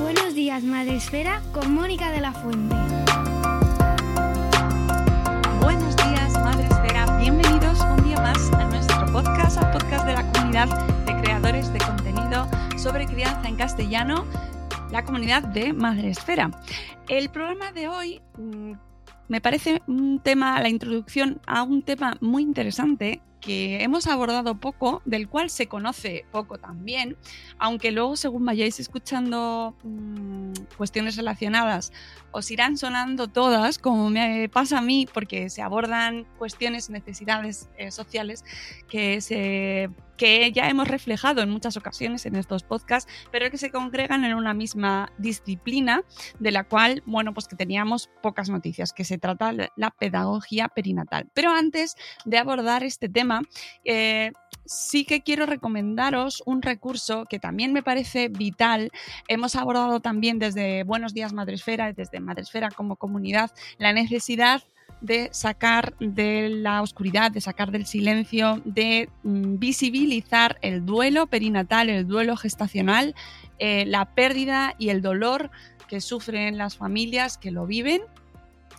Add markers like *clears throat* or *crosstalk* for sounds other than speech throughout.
Buenos días, Madre Esfera, con Mónica de la Fuente. Buenos días, Madre Esfera. Bienvenidos un día más a nuestro podcast, al podcast de la comunidad de creadores de contenido sobre crianza en castellano, la comunidad de Madre Esfera. El programa de hoy mm, me parece un tema, la introducción a un tema muy interesante que hemos abordado poco, del cual se conoce poco también, aunque luego según vayáis escuchando mmm, cuestiones relacionadas os irán sonando todas, como me pasa a mí, porque se abordan cuestiones, necesidades eh, sociales que se que ya hemos reflejado en muchas ocasiones en estos podcasts, pero que se congregan en una misma disciplina de la cual, bueno, pues que teníamos pocas noticias, que se trata la pedagogía perinatal. Pero antes de abordar este tema, eh, sí que quiero recomendaros un recurso que también me parece vital. Hemos abordado también desde Buenos Días Madresfera, desde Madresfera como comunidad, la necesidad de sacar de la oscuridad, de sacar del silencio, de mm, visibilizar el duelo perinatal, el duelo gestacional, eh, la pérdida y el dolor que sufren las familias que lo viven.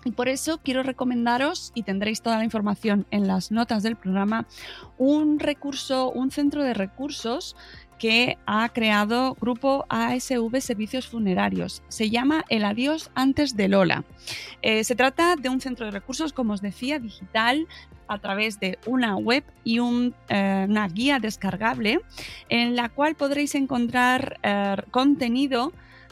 Y por eso quiero recomendaros, y tendréis toda la información en las notas del programa, un recurso, un centro de recursos que ha creado Grupo ASV Servicios Funerarios. Se llama El Adiós antes de Lola. Eh, se trata de un centro de recursos, como os decía, digital a través de una web y eh, una guía descargable en la cual podréis encontrar eh, contenido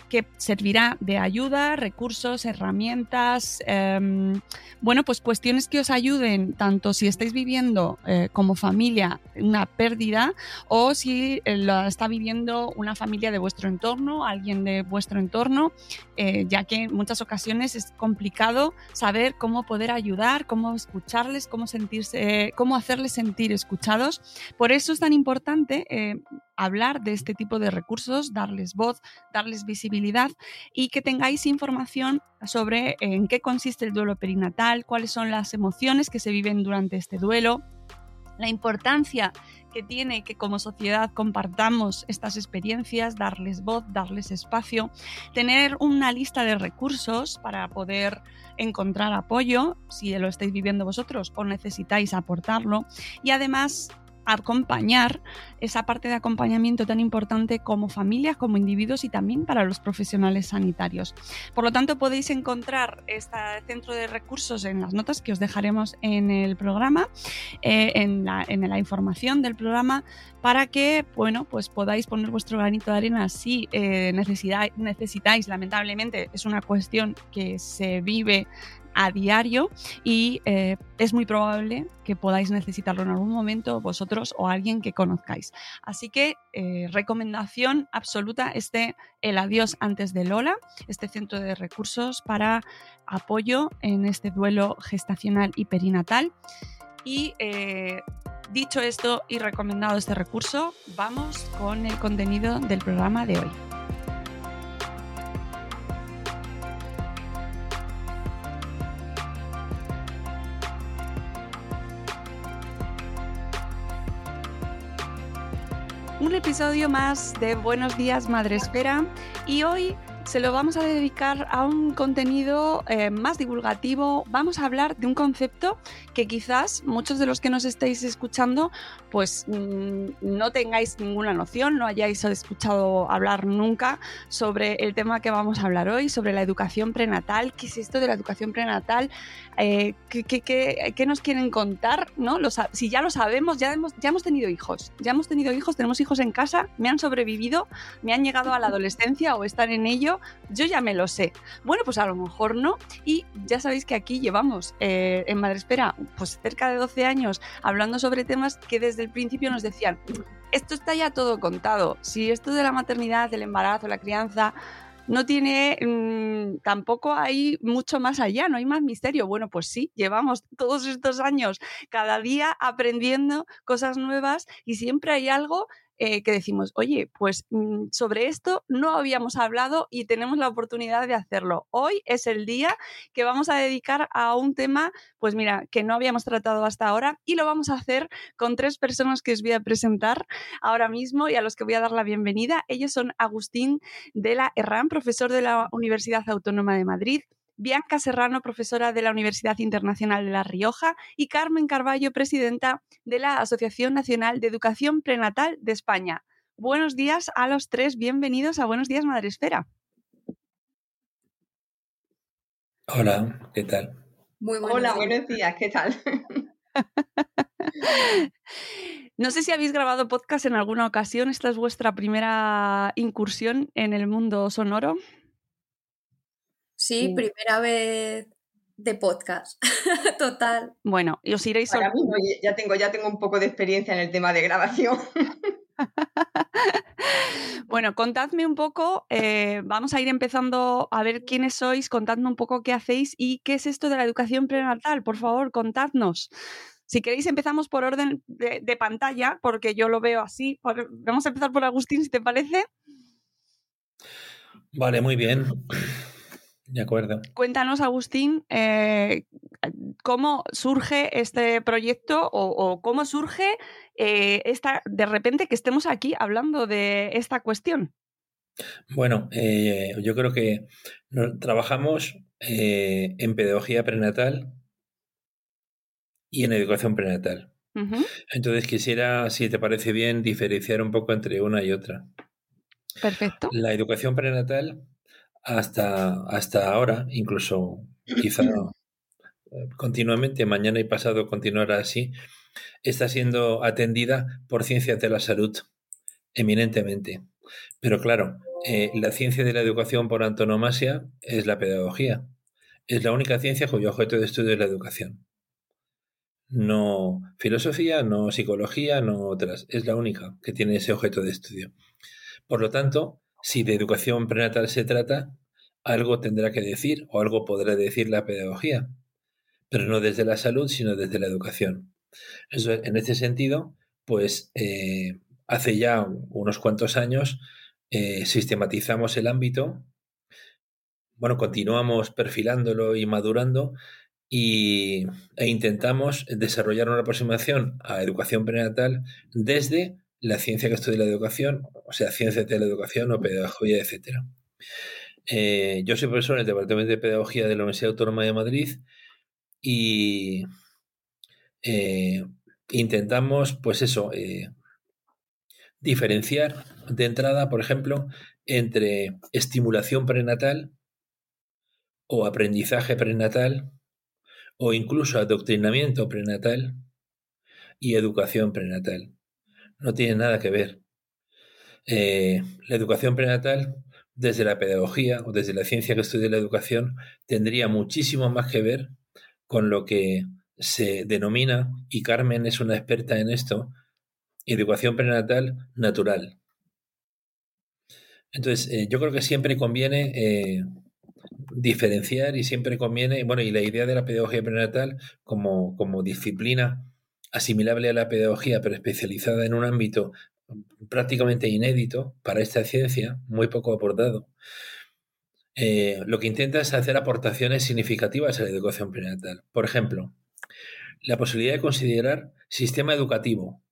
que servirá de ayuda, recursos, herramientas, eh, bueno, pues cuestiones que os ayuden tanto si estáis viviendo eh, como familia una pérdida o si eh, la está viviendo una familia de vuestro entorno, alguien de vuestro entorno, eh, ya que en muchas ocasiones es complicado saber cómo poder ayudar, cómo escucharles, cómo sentirse, cómo hacerles sentir escuchados. Por eso es tan importante hablar de este tipo de recursos, darles voz, darles visibilidad y que tengáis información sobre en qué consiste el duelo perinatal, cuáles son las emociones que se viven durante este duelo, la importancia que tiene que como sociedad compartamos estas experiencias, darles voz, darles espacio, tener una lista de recursos para poder encontrar apoyo si lo estáis viviendo vosotros o necesitáis aportarlo y además acompañar esa parte de acompañamiento tan importante como familias, como individuos y también para los profesionales sanitarios. Por lo tanto, podéis encontrar este centro de recursos en las notas que os dejaremos en el programa, eh, en, la, información del programa, para que bueno, pues podáis poner vuestro granito de arena si eh, necesitáis, lamentablemente, es una cuestión que se vive a diario y eh, es muy probable que podáis necesitarlo en algún momento vosotros o alguien que conozcáis. Así que eh, recomendación absoluta este El Adiós antes de Lola, este centro de recursos para apoyo en este duelo gestacional y perinatal. Y eh, dicho esto y recomendado este recurso, vamos con el contenido del programa de hoy. Un episodio más de Buenos días Madre Esfera y hoy se lo vamos a dedicar a un contenido eh, más divulgativo. Vamos a hablar de un concepto que quizás muchos de los que nos estáis escuchando pues mm, no tengáis ninguna noción, no hayáis escuchado hablar nunca sobre el tema que vamos a hablar hoy, sobre la educación prenatal. ¿Qué es esto de la educación prenatal? Eh, ¿qué, nos quieren contar? ¿no? si ya lo sabemos, ya hemos, ya hemos tenido hijos, ya hemos tenido hijos, tenemos hijos en casa, me han sobrevivido, me han llegado a la adolescencia o están en ello, yo ya me lo sé. Bueno, pues a lo mejor no. Y ya sabéis que aquí llevamos eh, en Madre Espera pues cerca de 12 años hablando sobre temas que desde el principio nos decían, esto está ya todo contado. Si esto de la maternidad, el embarazo, la crianza, no tiene, mm, tampoco hay mucho más allá, no hay más misterio. Bueno, pues sí, llevamos todos estos años cada día aprendiendo cosas nuevas y siempre hay algo eh, que decimos, oye, pues mm, sobre esto no habíamos hablado y tenemos la oportunidad de hacerlo. Hoy es el día que vamos a dedicar a un tema, pues mira, que no habíamos tratado hasta ahora y lo vamos a hacer con tres personas que os voy a presentar ahora mismo y a los que voy a dar la bienvenida. Ellos son Agustín de la Herrán, profesor de la Universidad Autónoma de Madrid, Bianca Serrano, profesora de la Universidad Internacional de La Rioja, y Carmen Carballo, presidenta de la Asociación Nacional de Educación Prenatal de España. Buenos días a los tres, bienvenidos a Buenos Días Madresfera. Hola, ¿qué tal? Muy Hola, buenos días, ¿qué tal? *laughs* No sé si habéis grabado podcast en alguna ocasión. Esta es vuestra primera incursión en el mundo sonoro. Sí, primera vez de podcast. *laughs* Total. Bueno, y os iréis Ahora mismo ya tengo, ya tengo un poco de experiencia en el tema de grabación. *laughs* bueno, contadme un poco, eh, vamos a ir empezando a ver quiénes sois, contadme un poco qué hacéis y qué es esto de la educación prenatal, por favor, contadnos. Si queréis empezamos por orden de, de pantalla, porque yo lo veo así. Vamos a empezar por Agustín, si te parece. Vale, muy bien. De acuerdo. Cuéntanos, Agustín, eh, cómo surge este proyecto o, cómo surge eh, esta, de repente que estemos aquí hablando de esta cuestión. Bueno, eh, yo creo que trabajamos en pedagogía prenatal y en educación prenatal. Entonces quisiera, si te parece bien, diferenciar un poco entre una y otra. Perfecto. La educación prenatal hasta, hasta ahora, incluso quizá eh, continuamente, mañana y pasado continuará así, está siendo atendida por ciencias de la salud, eminentemente. Pero claro, eh, la ciencia de la educación por antonomasia es la pedagogía. Es la única ciencia cuyo objeto de estudio es la educación. No filosofía, no psicología, no otras. Es la única que tiene ese objeto de estudio. Por lo tanto, si de educación prenatal se trata, algo tendrá que decir o algo podrá decir la pedagogía, pero no desde la salud, sino desde la educación. En este sentido, pues eh, hace ya unos cuantos años eh, sistematizamos el ámbito, bueno, continuamos perfilándolo y madurando y, e intentamos desarrollar una aproximación a educación prenatal desde la ciencia que estudia la educación, o sea, ciencia de la educación o pedagogía, etc. Eh, yo soy profesor en el Departamento de Pedagogía de la Universidad Autónoma de Madrid y eh, intentamos, pues eso, eh, diferenciar de entrada, por ejemplo, entre estimulación prenatal o aprendizaje prenatal o incluso adoctrinamiento prenatal y educación prenatal no tiene nada que ver. Eh, la educación prenatal, desde la pedagogía o desde la ciencia que estudia la educación, tendría muchísimo más que ver con lo que se denomina, y Carmen es una experta en esto, educación prenatal natural. Entonces, eh, yo creo que siempre conviene eh, diferenciar y siempre conviene, bueno, y la idea de la pedagogía prenatal como, como disciplina asimilable a la pedagogía, pero especializada en un ámbito prácticamente inédito para esta ciencia, muy poco abordado, eh, lo que intenta es hacer aportaciones significativas a la educación prenatal. Por ejemplo, la posibilidad de considerar sistema educativo,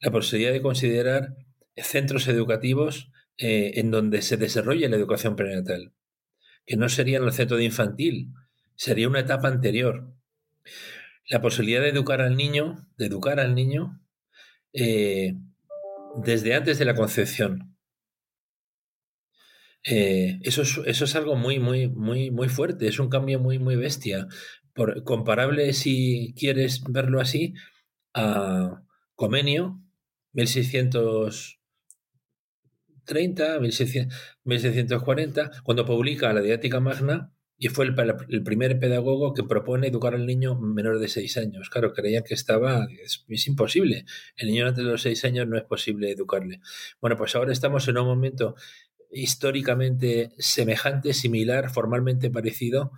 la posibilidad de considerar centros educativos eh, en donde se desarrolla la educación prenatal, que no sería en el centro de infantil, sería una etapa anterior. La posibilidad de educar al niño, de educar al niño eh, desde antes de la concepción. Eh, eso, es, eso es algo muy, muy, muy, muy fuerte, es un cambio muy, muy bestia. Por, comparable, si quieres verlo así, a Comenio, 1630, 1640, cuando publica la Didáctica Magna, y fue el, primer pedagogo que propone educar al niño menor de seis años. Claro, creían que estaba, es, imposible. El niño antes de los seis años no es posible educarle. Bueno, pues ahora estamos en un momento históricamente semejante, similar, formalmente parecido,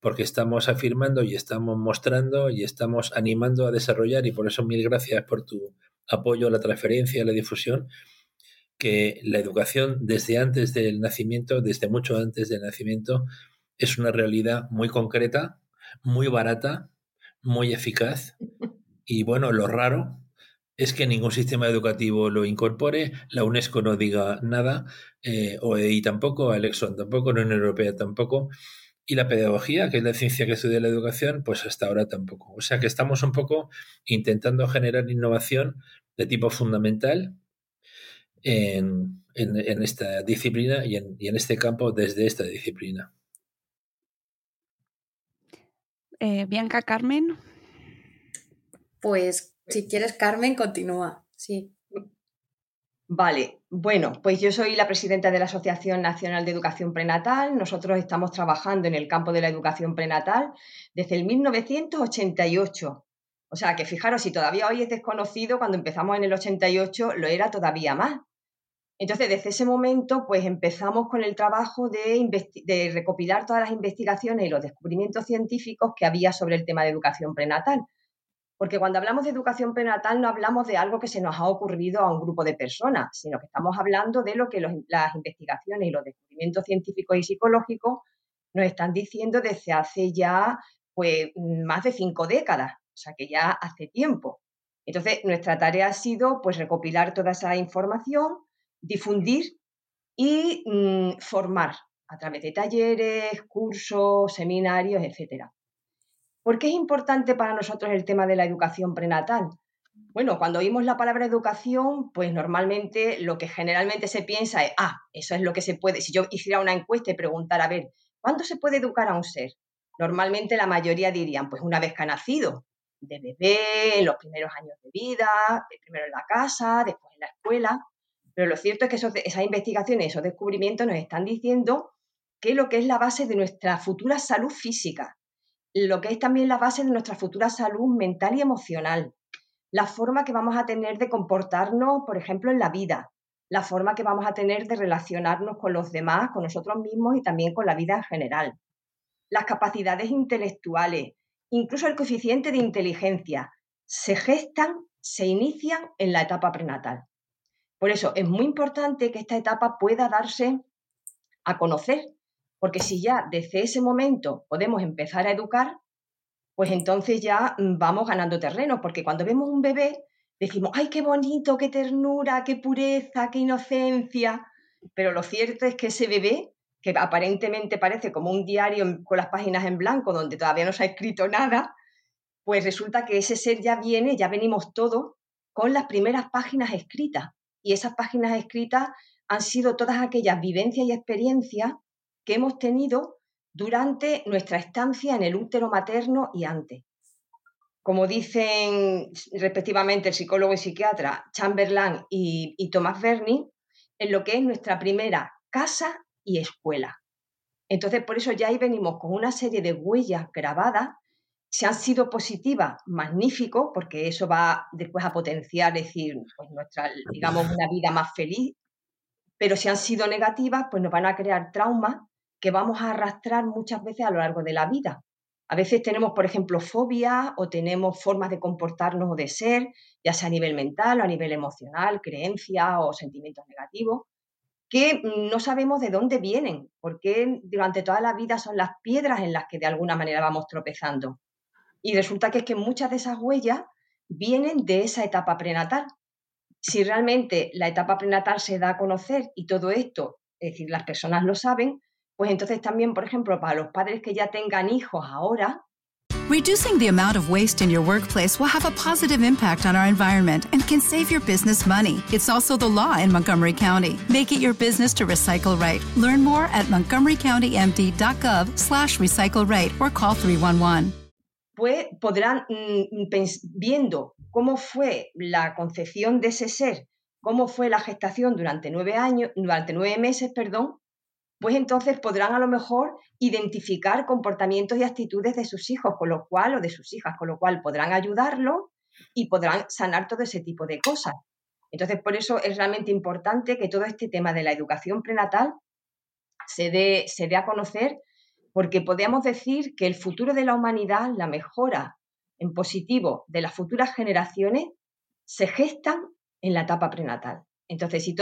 porque estamos afirmando y estamos mostrando y estamos animando a desarrollar, y por eso mil gracias por tu apoyo a la transferencia, a la difusión, que la educación desde antes del nacimiento, desde mucho antes del nacimiento, es una realidad muy concreta, muy barata, muy eficaz. *laughs* Y bueno, lo raro es que ningún sistema educativo lo incorpore, la UNESCO no diga nada, eh, OEI tampoco, Alexon tampoco, la Unión Europea tampoco, y la pedagogía, que es la ciencia que estudia la educación, pues hasta ahora tampoco. O sea que estamos un poco intentando generar innovación de tipo fundamental en, esta disciplina y en este campo desde esta disciplina. Eh, Bianca Carmen. Pues si quieres, Carmen, continúa. Sí. Vale, bueno, pues yo soy la presidenta de la Asociación Nacional de Educación Prenatal. Nosotros estamos trabajando en el campo de la educación prenatal desde el 1988. O sea que fijaros, si todavía hoy es desconocido, cuando empezamos en el 88 lo era todavía más. Entonces, desde ese momento, pues empezamos con el trabajo de, recopilar todas las investigaciones y los descubrimientos científicos que había sobre el tema de educación prenatal. Porque cuando hablamos de educación prenatal no hablamos de algo que se nos ha ocurrido a un grupo de personas, sino que estamos hablando de lo que las investigaciones y los descubrimientos científicos y psicológicos nos están diciendo desde hace ya pues, más de cinco décadas, o sea que ya hace tiempo. Entonces, nuestra tarea ha sido pues, recopilar toda esa información, difundir y mm, formar a través de talleres, cursos, seminarios, etc. ¿Por qué es importante para nosotros el tema de la educación prenatal? Bueno, cuando oímos la palabra educación, pues normalmente lo que generalmente se piensa es, ah, eso es lo que se puede. Si yo hiciera una encuesta y preguntara, a ver, ¿cuándo se puede educar a un ser? Normalmente la mayoría dirían, pues una vez que ha nacido, de bebé, en los primeros años de vida, primero en la casa, después en la escuela. Pero lo cierto es que esas investigaciones, esos descubrimientos nos están diciendo que lo que es la base de nuestra futura salud física, lo que es también la base de nuestra futura salud mental y emocional, la forma que vamos a tener de comportarnos, por ejemplo, en la vida, la forma que vamos a tener de relacionarnos con los demás, con nosotros mismos y también con la vida en general, las capacidades intelectuales, incluso el coeficiente de inteligencia, se gestan, se inician en la etapa prenatal. Por eso es muy importante que esta etapa pueda darse a conocer, porque si ya desde ese momento podemos empezar a educar, pues entonces ya mm, vamos ganando terreno, porque cuando vemos un bebé decimos, ay, qué bonito, qué ternura, qué pureza, qué inocencia, pero lo cierto es que ese bebé, que aparentemente parece como un diario con las páginas en blanco donde todavía no se ha escrito nada, pues resulta que ese ser ya viene, ya venimos todos con las primeras páginas escritas y esas páginas escritas han sido todas aquellas vivencias y experiencias que hemos tenido durante nuestra estancia en el útero materno y antes. Como dicen respectivamente el psicólogo y psiquiatra Chamberlain y, y Thomas Bernie, en lo que es nuestra primera casa y escuela. Entonces, por eso ya ahí venimos con una serie de huellas grabadas si han sido positivas, magnífico, porque eso va después a potenciar, decir, pues nuestra, digamos, una vida más feliz. Pero si han sido negativas, pues nos van a crear traumas que vamos a arrastrar muchas veces a lo largo de la vida. A veces tenemos, por ejemplo, fobias o tenemos formas de comportarnos o de ser, ya sea a nivel mental o a nivel emocional, creencias o sentimientos negativos, que no sabemos de dónde vienen, porque durante toda la vida son las piedras en las que de alguna manera vamos tropezando. Y resulta que es que muchas de esas huellas vienen de esa etapa prenatal. si realmente la etapa prenatal se da a conocer y todo esto, es decir, las personas lo saben, pues entonces también, por ejemplo, para los padres que ya tengan hijos ahora, Reducing the amount of waste in your workplace will have a positive impact on our environment and can save your business money. It's also the law in Montgomery County. Make it your business to recycle right. Learn more at montgomerycountymd.gov slash recycle right or call 311. Pues podrán, mm, viendo cómo fue la concepción de ese ser, cómo fue la gestación durante nueve años, durante nueve meses, perdón, pues entonces podrán a lo mejor identificar comportamientos y actitudes de sus hijos, con lo cual, o de sus hijas, con lo cual podrán ayudarlo y podrán sanar todo ese tipo de cosas. Entonces, por eso es realmente importante que todo este tema de la educación prenatal se dé, se dé a conocer, porque podemos decir que el futuro de la humanidad, la mejora en positivo de las futuras generaciones, se gestan en la etapa prenatal. Entonces, si,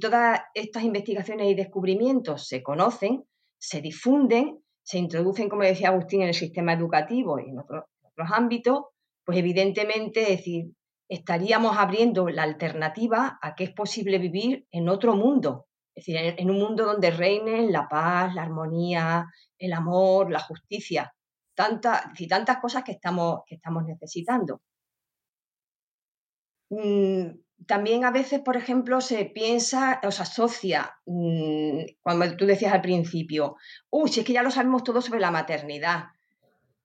todas estas investigaciones y descubrimientos se conocen, se difunden, se introducen, como decía Agustín, en el sistema educativo y en otros, ámbitos, pues evidentemente, decir, estaríamos abriendo la alternativa a que es posible vivir en otro mundo, es decir, en, un mundo donde reinen la paz, la armonía, el amor, la justicia, tantas y tantas cosas que estamos, que estamos necesitando. Mm, también a veces, por ejemplo, se piensa o se asocia, mm, cuando tú decías al principio, uy, si es que ya lo sabemos todo sobre la maternidad.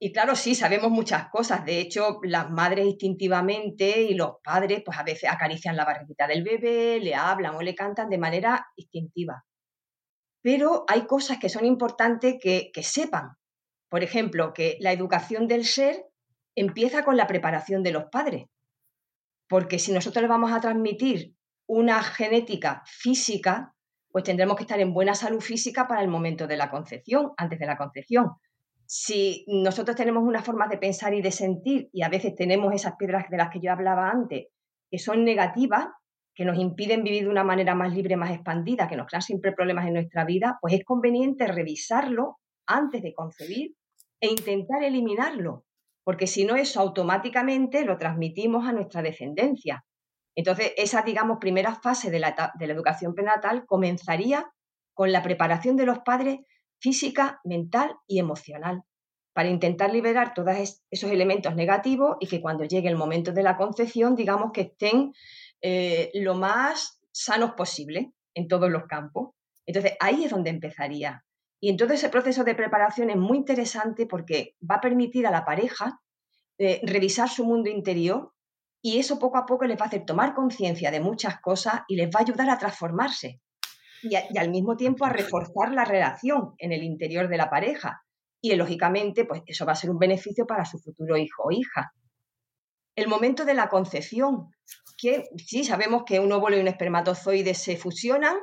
Y claro, sí, sabemos muchas cosas. De hecho, las madres instintivamente y los padres, pues a veces acarician la barriguita del bebé, le hablan o le cantan de manera instintiva. Pero hay cosas que son importantes que, que sepan. Por ejemplo, que la educación del ser empieza con la preparación de los padres porque si nosotros le vamos a transmitir una genética física, pues tendremos que estar en buena salud física para el momento de la concepción, antes de la concepción. Si nosotros tenemos unas formas de pensar y de sentir y a veces tenemos esas piedras de las que yo hablaba antes, que son negativas, que nos impiden vivir de una manera más libre, más expandida, que nos crean siempre problemas en nuestra vida, pues es conveniente revisarlo antes de concebir e intentar eliminarlo porque si no eso automáticamente lo transmitimos a nuestra descendencia. Entonces, esa, digamos, primera fase de la, de la educación prenatal comenzaría con la preparación de los padres física, mental y emocional, para intentar liberar todos esos elementos negativos y que cuando llegue el momento de la concepción, digamos que estén eh, lo más sanos posible en todos los campos. Entonces, ahí es donde empezaría. Y entonces ese proceso de preparación es muy interesante porque va a permitir a la pareja eh, revisar su mundo interior y eso poco a poco les va a hacer tomar conciencia de muchas cosas y les va a ayudar a transformarse y, al mismo tiempo a reforzar la relación en el interior de la pareja. Y lógicamente, pues eso va a ser un beneficio para su futuro hijo o hija. El momento de la concepción, que sí sabemos que un óvulo y un espermatozoide se fusionan,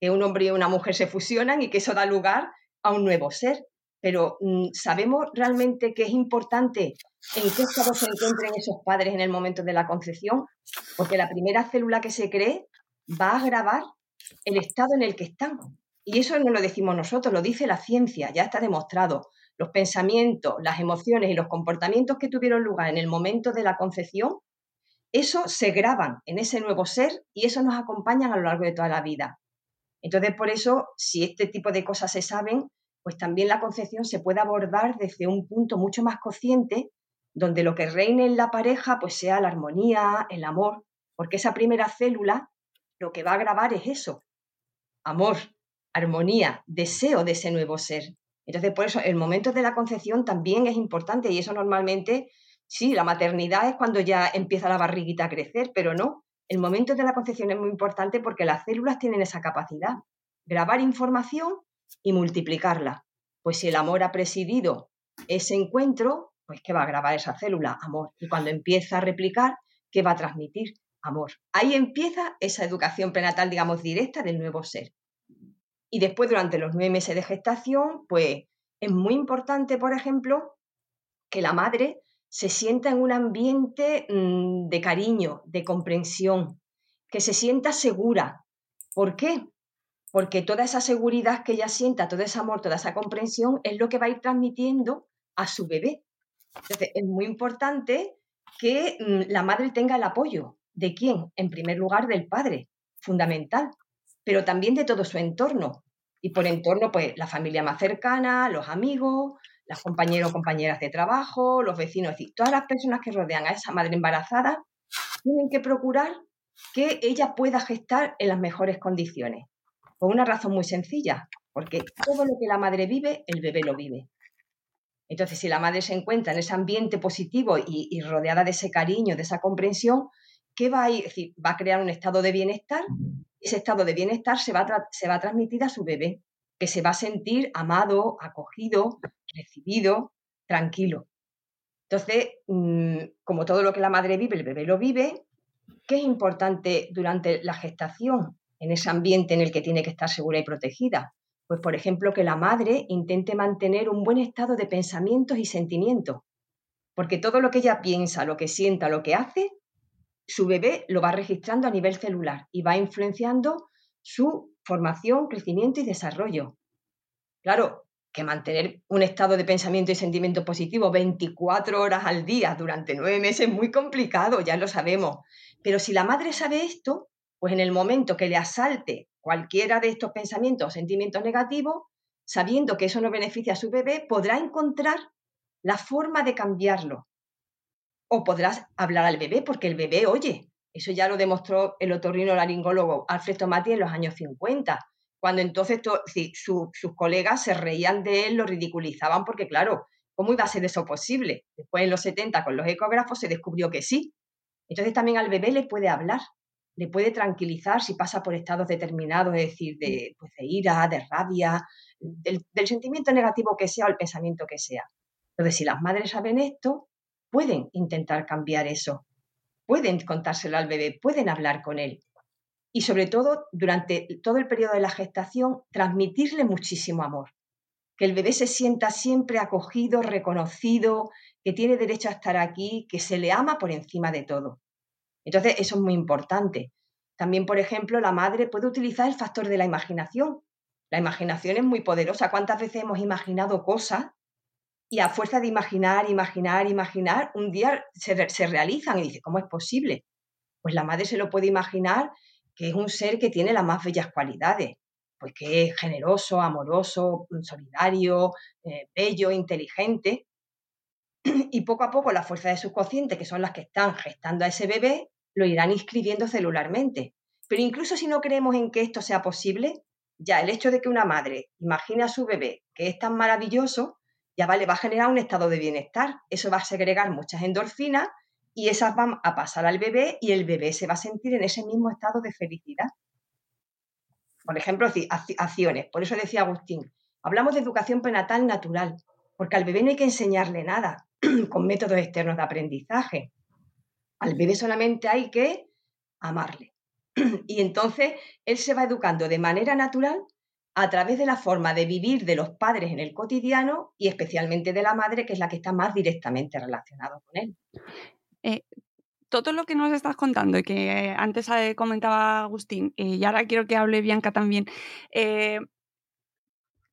que un hombre y una mujer se fusionan y que eso da lugar a un nuevo ser. Pero mm, ¿sabemos realmente que es importante en qué estado se encuentren esos padres en el momento de la concepción? Porque la primera célula que se cree va a grabar el estado en el que están. Y eso no lo decimos nosotros, lo dice la ciencia, ya está demostrado. Los pensamientos, las emociones y los comportamientos que tuvieron lugar en el momento de la concepción, eso se graban en ese nuevo ser y eso nos acompaña a lo largo de toda la vida. Entonces, por eso, si este tipo de cosas se saben, pues también la concepción se puede abordar desde un punto mucho más consciente, donde lo que reine en la pareja pues sea la armonía, el amor, porque esa primera célula lo que va a grabar es eso, amor, armonía, deseo de ese nuevo ser. Entonces, por eso el momento de la concepción también es importante y eso normalmente, sí, la maternidad es cuando ya empieza la barriguita a crecer, pero no, el momento de la concepción es muy importante porque las células tienen esa capacidad, grabar información y multiplicarla. Pues si el amor ha presidido ese encuentro, pues ¿qué va a grabar esa célula? Amor. Y cuando empieza a replicar, ¿qué va a transmitir? Amor. Ahí empieza esa educación prenatal, digamos, directa del nuevo ser. Y después, durante los nueve meses de gestación, pues es muy importante, por ejemplo, que la madre se sienta en un ambiente mm, de cariño, de comprensión, que se sienta segura. ¿Por qué? Porque toda esa seguridad que ella sienta, todo ese amor, toda esa comprensión es lo que va a ir transmitiendo a su bebé. Entonces, es muy importante que mm, la madre tenga el apoyo ¿De quién? En primer lugar, del padre, fundamental, pero también de todo su entorno. Y por entorno, pues la familia más cercana, los amigos, las compañeros o compañeras de trabajo, los vecinos, es decir, todas las personas que rodean a esa madre embarazada tienen que procurar que ella pueda gestar en las mejores condiciones. Por una razón muy sencilla, porque todo lo que la madre vive, el bebé lo vive. Entonces, si la madre se encuentra en ese ambiente positivo y, rodeada de ese cariño, de esa comprensión, ¿qué va a ir? decir, va a crear un estado de bienestar. Ese estado de bienestar se va, a se va a transmitir a su bebé, que se va a sentir amado, acogido, recibido, tranquilo. Entonces, mm, como todo lo que la madre vive, el bebé lo vive, ¿qué es importante durante la gestación en ese ambiente en el que tiene que estar segura y protegida? Pues, por ejemplo, que la madre intente mantener un buen estado de pensamientos y sentimientos, porque todo lo que ella piensa, lo que sienta, lo que hace, su bebé lo va registrando a nivel celular y va influenciando su formación, crecimiento y desarrollo. Claro, que mantener un estado de pensamiento y sentimiento positivo 24 horas al día durante nueve meses es muy complicado, ya lo sabemos. Pero si la madre sabe esto, pues en el momento que le asalte cualquiera de estos pensamientos o sentimientos negativos, sabiendo que eso no beneficia a su bebé, podrá encontrar la forma de cambiarlo. O podrás hablar al bebé porque el bebé oye. Eso ya lo demostró el otorrino laringólogo Alfred Tomati en los años 50, cuando entonces sus colegas se reían de él, lo ridiculizaban porque, claro, ¿cómo iba a ser eso posible? Después en los 70 con los ecógrafos se descubrió que sí. Entonces también al bebé le puede hablar le puede tranquilizar si pasa por estados determinados, es decir, de, pues, ira, de rabia, del, sentimiento negativo que sea o el pensamiento que sea. Entonces, si las madres saben esto, pueden intentar cambiar eso, pueden contárselo al bebé, pueden hablar con él. Y sobre todo, durante todo el periodo de la gestación, transmitirle muchísimo amor. Que el bebé se sienta siempre acogido, reconocido, que tiene derecho a estar aquí, que se le ama por encima de todo. Entonces, eso es muy importante. También, por ejemplo, la madre puede utilizar el factor de la imaginación. La imaginación es muy poderosa. ¿Cuántas veces hemos imaginado cosas y a fuerza de imaginar, imaginar, imaginar, un día se, realizan y dice, ¿cómo es posible? Pues la madre se lo puede imaginar que es un ser que tiene las más bellas cualidades, pues que es generoso, amoroso, solidario, eh, bello, inteligente. *clears throat* Y poco a poco las fuerzas de subconsciente, que son las que están gestando a ese bebé, lo irán inscribiendo celularmente. Pero incluso si no creemos en que esto sea posible, ya el hecho de que una madre imagine a su bebé que es tan maravilloso, ya vale, va a generar un estado de bienestar. Eso va a segregar muchas endorfinas y esas van a pasar al bebé y el bebé se va a sentir en ese mismo estado de felicidad. Por ejemplo, acciones. Por eso decía Agustín, hablamos de educación prenatal natural, porque al bebé no hay que enseñarle nada *clears throat* con métodos externos de aprendizaje. Al bebé solamente hay que amarle. *clears throat* Y entonces él se va educando de manera natural a través de la forma de vivir de los padres en el cotidiano y especialmente de la madre, que es la que está más directamente relacionada con él. Eh, todo lo que nos estás contando y que antes eh, comentaba Agustín, eh, y ahora quiero que hable Bianca también,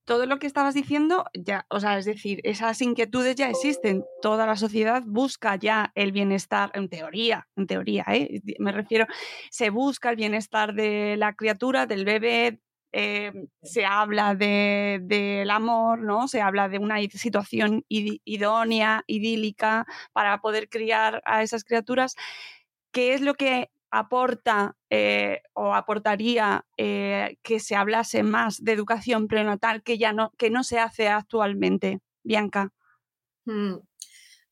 todo lo que estabas diciendo ya, o sea, es decir, esas inquietudes ya existen. Toda la sociedad busca ya el bienestar, en teoría, en teoría, ¿eh? me refiero, se busca el bienestar de la criatura, del bebé, eh, se habla del de, amor, ¿no? Se habla de una situación idónea, idílica, para poder criar a esas criaturas. ¿Qué es lo que aporta eh, o aportaría eh, que se hablase más de educación prenatal que ya no, que no se hace actualmente, Bianca. Mm,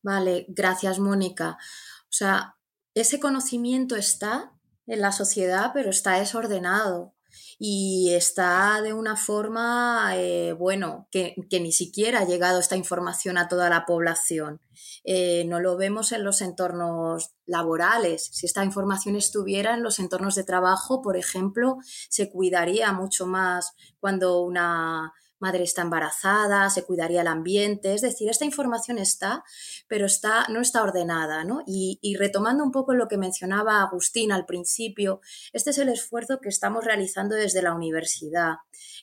vale, gracias, Mónica. O sea, ese conocimiento está en la sociedad, pero está desordenado y está de una forma, eh, bueno, que, ni siquiera ha llegado esta información a toda la población. Eh, no lo vemos en los entornos laborales. Si esta información estuviera en los entornos de trabajo, por ejemplo, se cuidaría mucho más cuando una madre está embarazada, se cuidaría el ambiente, es decir, esta información está, pero está, no está ordenada, ¿no? Y, y, retomando un poco lo que mencionaba Agustín al principio, este es el esfuerzo que estamos realizando desde la universidad,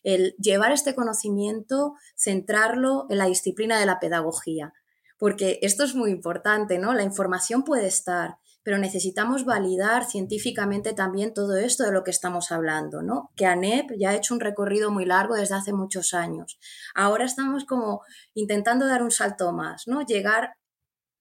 el llevar este conocimiento, centrarlo en la disciplina de la pedagogía, porque esto es muy importante, ¿no? La información puede estar, pero necesitamos validar científicamente también todo esto de lo que estamos hablando, ¿no? Que ANEP ya ha hecho un recorrido muy largo desde hace muchos años. Ahora estamos como intentando dar un salto más, ¿no? Llegar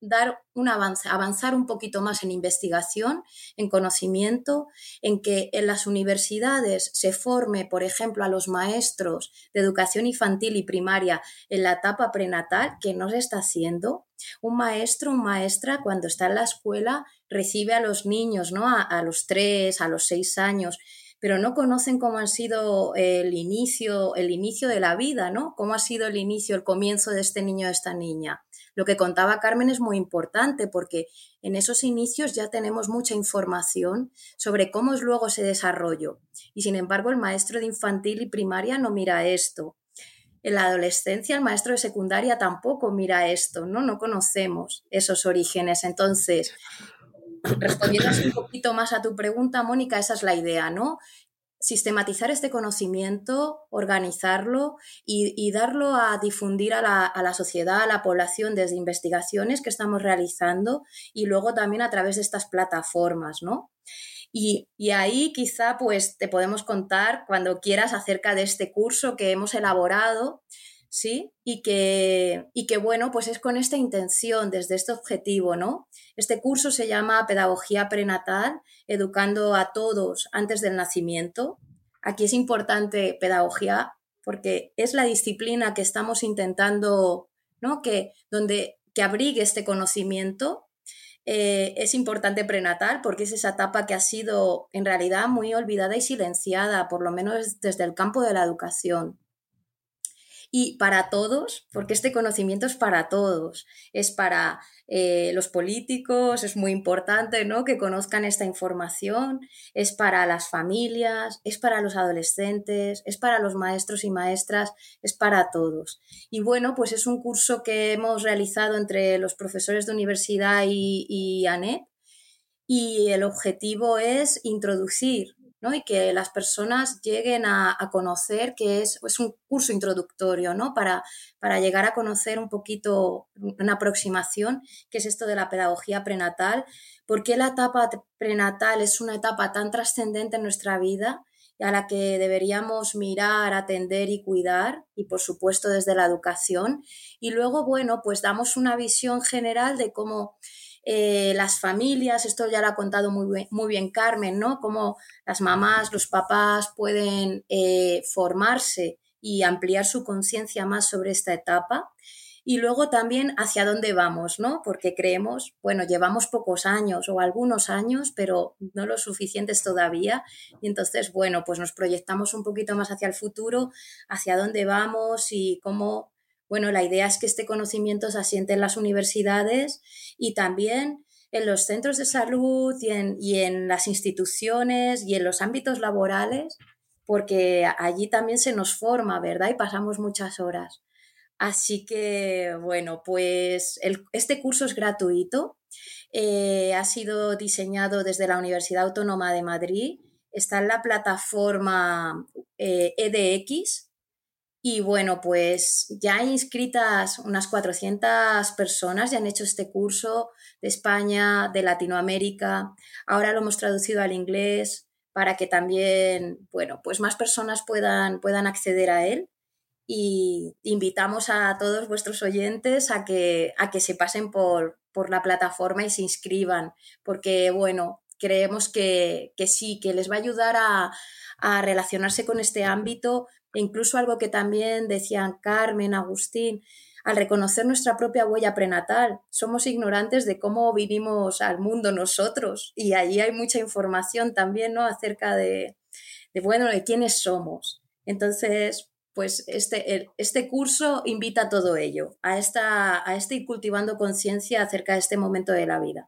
dar un avance, avanzar un poquito más en investigación, en conocimiento, en que en las universidades se forme, por ejemplo, a los maestros de educación infantil y primaria en la etapa prenatal, que no se está haciendo. Un maestro, una maestra, cuando está en la escuela, recibe a los niños, ¿no? A, a los tres, a los seis años, pero no conocen cómo ha sido el inicio, el inicio de la vida, ¿no? Cómo ha sido el inicio, el comienzo de este niño, de esta niña. Lo que contaba Carmen es muy importante porque en esos inicios ya tenemos mucha información sobre cómo es luego ese desarrollo. Y sin embargo, el maestro de infantil y primaria no mira esto. En la adolescencia, el maestro de secundaria tampoco mira esto, ¿no? No conocemos esos orígenes. Entonces, respondiendo un poquito más a tu pregunta, Mónica, esa es la idea, ¿no? Sistematizar este conocimiento, organizarlo y, darlo a difundir a la, sociedad, a la población desde investigaciones que estamos realizando y luego también a través de estas plataformas, ¿no? Y, y, ahí quizá pues te podemos contar cuando quieras acerca de este curso que hemos elaborado ¿sí? Y que, y que, bueno, pues es con esta intención, desde este objetivo, ¿no? Este curso se llama Pedagogía Prenatal, educando a todos antes del nacimiento. Aquí es importante pedagogía porque es la disciplina que estamos intentando, ¿no? Que, donde, que abrigue este conocimiento. Eh, es importante prenatal porque es esa etapa que ha sido en realidad muy olvidada y silenciada, por lo menos desde el campo de la educación y para todos, porque este conocimiento es para todos, es para eh, los políticos, es muy importante ¿no? que conozcan esta información, es para las familias, es para los adolescentes, es para los maestros y maestras, es para todos. Y bueno, pues es un curso que hemos realizado entre los profesores de universidad y, y ANEP y el objetivo es introducir y que las personas lleguen a, conocer que es, un curso introductorio ¿no? para, para llegar a conocer un poquito una aproximación, que es esto de la pedagogía prenatal, por qué la etapa prenatal es una etapa tan trascendente en nuestra vida y a la que deberíamos mirar, atender y cuidar, y por supuesto desde la educación. Y luego, bueno, pues damos una visión general de cómo eh, las familias, esto ya lo ha contado muy bien, muy bien Carmen, ¿no? Cómo las mamás, los papás pueden eh, formarse y ampliar su conciencia más sobre esta etapa. Y luego también hacia dónde vamos, ¿no? Porque creemos, bueno, llevamos pocos años o algunos años, pero no lo suficientes todavía. Y entonces, bueno, pues nos proyectamos un poquito más hacia el futuro, hacia dónde vamos y cómo bueno, la idea es que este conocimiento se asiente en las universidades y también en los centros de salud y en, las instituciones y en los ámbitos laborales, porque allí también se nos forma, ¿verdad? Y pasamos muchas horas. Así que, bueno, pues este curso es gratuito. Eh, ha sido diseñado desde la Universidad Autónoma de Madrid. Está en la plataforma EDX, eh, e y bueno, pues ya hay inscritas unas 400 personas, ya han hecho este curso de España, de Latinoamérica. Ahora lo hemos traducido al inglés para que también, bueno, pues más personas puedan, puedan acceder a él. Y invitamos a todos vuestros oyentes a que, a que se pasen por, por la plataforma y se inscriban, porque, bueno, creemos que, que sí, que les va a ayudar a, a relacionarse con este ámbito e incluso algo que también decían Carmen, Agustín, al reconocer nuestra propia huella prenatal. Somos ignorantes de cómo vivimos al mundo nosotros y allí hay mucha información también ¿no? acerca de, de, bueno, de quiénes somos. Entonces, pues este, este curso invita a todo ello, a, esta, a este ir cultivando conciencia acerca de este momento de la vida.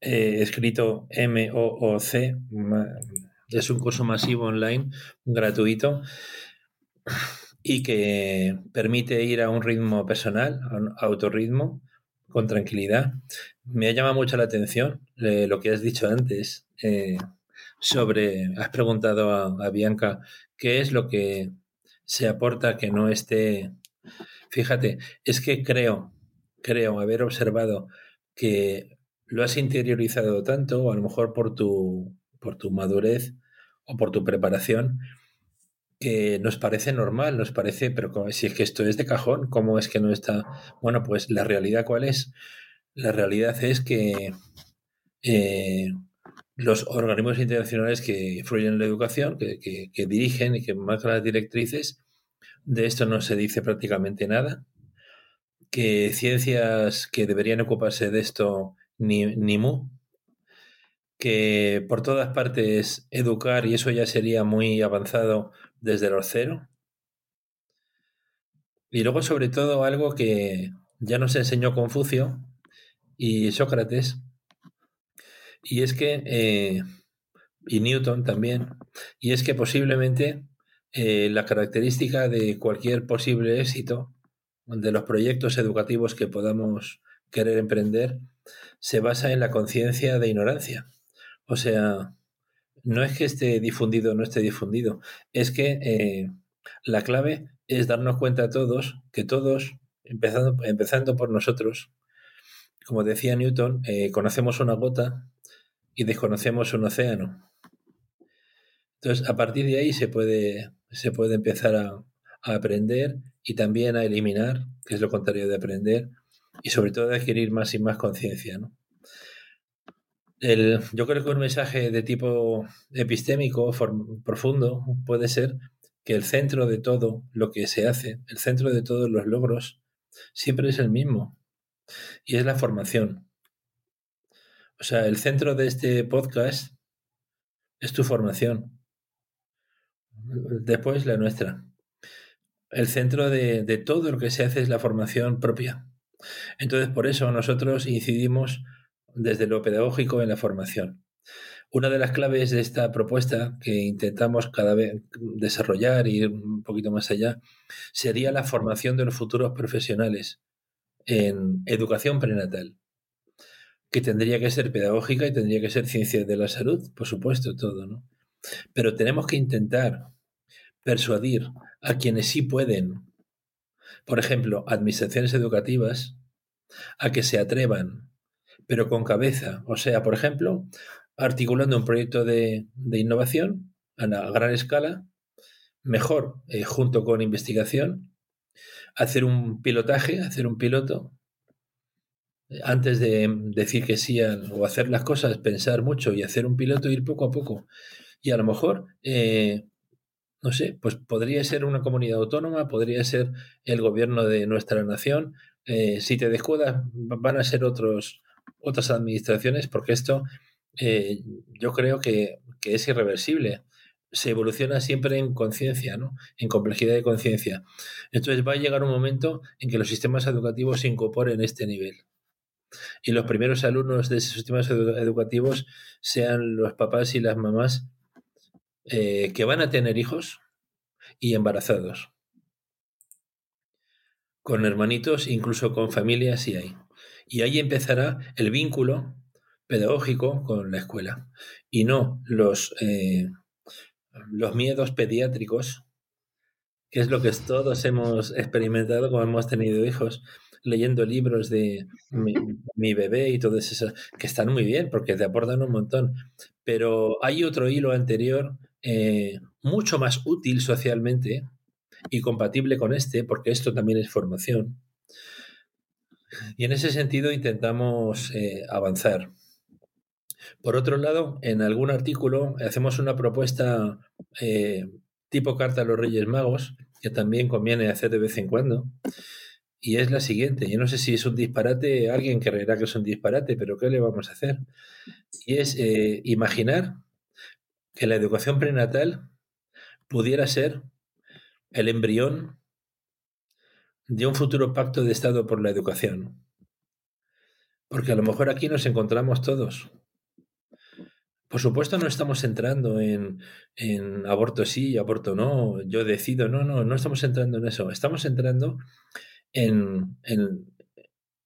eh, escrito M-O-O-C. Es un curso masivo online, gratuito, y que permite ir a un ritmo personal, a un autorritmo, con tranquilidad. Me llama mucho la atención eh, lo que has dicho antes eh, sobre, has preguntado a, a Bianca, ¿qué es lo que se aporta que no esté... Fíjate, es que creo, creo haber observado que lo has interiorizado tanto, a lo mejor por tu, por tu madurez o por tu preparación, que nos parece normal, nos parece, pero si es que esto es de cajón, ¿cómo es que no está? Bueno, pues la realidad cuál es? La realidad es que eh, los organismos internacionales que influyen en la educación, que, que, que dirigen y que marcan las directrices, de esto no se dice prácticamente nada, que ciencias que deberían ocuparse de esto ni, ni mu, que por todas partes educar, y eso ya sería muy avanzado desde los cero. Y luego, sobre todo, algo que ya nos enseñó Confucio y Sócrates, y es que, eh, y Newton también, y es que posiblemente eh, la característica de cualquier posible éxito de los proyectos educativos que podamos querer emprender se basa en la conciencia de ignorancia. O sea, no es que esté difundido o no esté difundido, es que eh, la clave es darnos cuenta a todos que todos, empezando, empezando por nosotros, como decía Newton, eh, conocemos una gota y desconocemos un océano. Entonces, a partir de ahí se puede, se puede empezar a, a aprender y también a eliminar, que es lo contrario de aprender, y sobre todo de adquirir más y más conciencia. ¿no? Yo creo que un mensaje de tipo epistémico profundo puede ser que el centro de todo lo que se hace, el centro de todos los logros, siempre es el mismo, y es la formación. O sea, el centro de este podcast es tu formación. Después la nuestra. El centro de, de todo lo que se hace es la formación propia. Entonces, por eso nosotros incidimos desde lo pedagógico en la formación. Una de las claves de esta propuesta que intentamos cada vez desarrollar y ir un poquito más allá sería la formación de los futuros profesionales en educación prenatal, que tendría que ser pedagógica y tendría que ser ciencia de la salud, por supuesto, todo, ¿no? Pero tenemos que intentar persuadir a quienes sí pueden, por ejemplo, administraciones educativas, a que se atrevan pero con cabeza. O sea, por ejemplo, articulando un proyecto de, de innovación a, gran escala, mejor eh, junto con investigación, hacer un pilotaje, hacer un piloto, antes de decir que sí o hacer las cosas, pensar mucho y hacer un piloto, ir poco a poco. Y a lo mejor, eh, no sé, pues podría ser una comunidad autónoma, podría ser el gobierno de nuestra nación. Eh, si te descuidas, van a ser otros, otras administraciones, porque esto eh, yo creo que, que, es irreversible. Se evoluciona siempre en conciencia, ¿no? en complejidad de conciencia. Entonces va a llegar un momento en que los sistemas educativos se incorporen a este nivel. Y los primeros alumnos de esos sistemas edu educativos sean los papás y las mamás eh, que van a tener hijos y embarazados. Con hermanitos, incluso con familias, si hay. Y ahí empezará el vínculo pedagógico con la escuela y no los, eh, los miedos pediátricos, que es lo que todos hemos experimentado cuando hemos tenido hijos, leyendo libros de mi, mi bebé y todas esas, que están muy bien porque te aportan un montón. Pero hay otro hilo anterior eh, mucho más útil socialmente y compatible con este, porque esto también es formación. Y en ese sentido intentamos eh, avanzar. Por otro lado, en algún artículo hacemos una propuesta eh, tipo carta a los Reyes Magos, que también conviene hacer de vez en cuando, y es la siguiente. Yo no sé si es un disparate, alguien creerá que es un disparate, pero ¿qué le vamos a hacer? Y es imaginar que la educación prenatal pudiera ser el embrión de un futuro pacto de Estado por la educación. Porque a lo mejor aquí nos encontramos todos. Por supuesto no estamos entrando en, en, aborto sí, aborto no, yo decido, no, no, no estamos entrando en eso, estamos entrando en, en,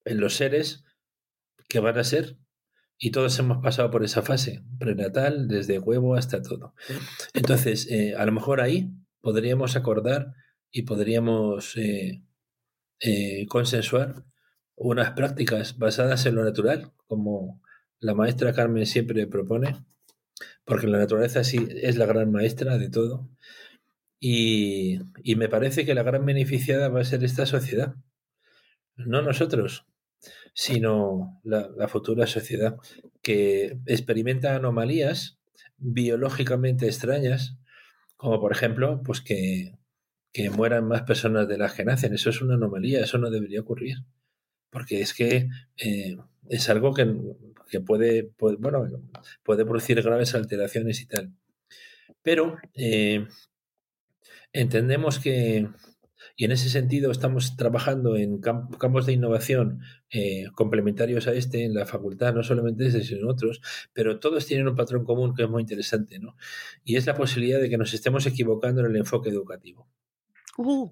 en los seres que van a ser y todos hemos pasado por esa fase prenatal, desde huevo hasta todo. Entonces, eh, a lo mejor ahí podríamos acordar y podríamos eh, eh, consensuar unas prácticas basadas en lo natural, como la maestra Carmen siempre propone, porque la naturaleza sí es la gran maestra de todo. Y, y me parece que la gran beneficiada va a ser esta sociedad, no nosotros, sino la, futura sociedad, que experimenta anomalías biológicamente extrañas, como por ejemplo, pues que, que mueran más personas de las que nacen. Eso es una anomalía, eso no debería ocurrir. Porque es que eh, es algo que, que puede, puede, bueno, puede producir graves alteraciones y tal. Pero eh, entendemos que, y en ese sentido estamos trabajando en campos de innovación eh, complementarios a este en la facultad, no solamente este, sino otros, pero todos tienen un patrón común que es muy interesante, ¿no? Y es la posibilidad de que nos estemos equivocando en el enfoque educativo. Uh.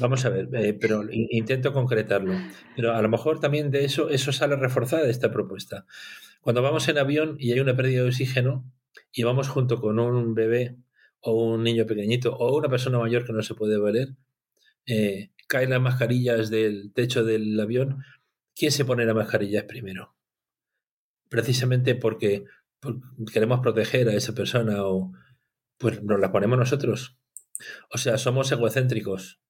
Vamos a ver, eh, pero intento concretarlo. Pero a lo mejor también de eso, eso sale reforzada esta propuesta. Cuando vamos en avión y hay una pérdida de oxígeno y vamos junto con un bebé o un niño pequeñito o una persona mayor que no se puede valer, eh, caen las mascarillas del techo del avión, ¿quién se pone las mascarillas primero? Precisamente porque, queremos proteger a esa persona o pues nos las ponemos nosotros. O sea, somos egocéntricos.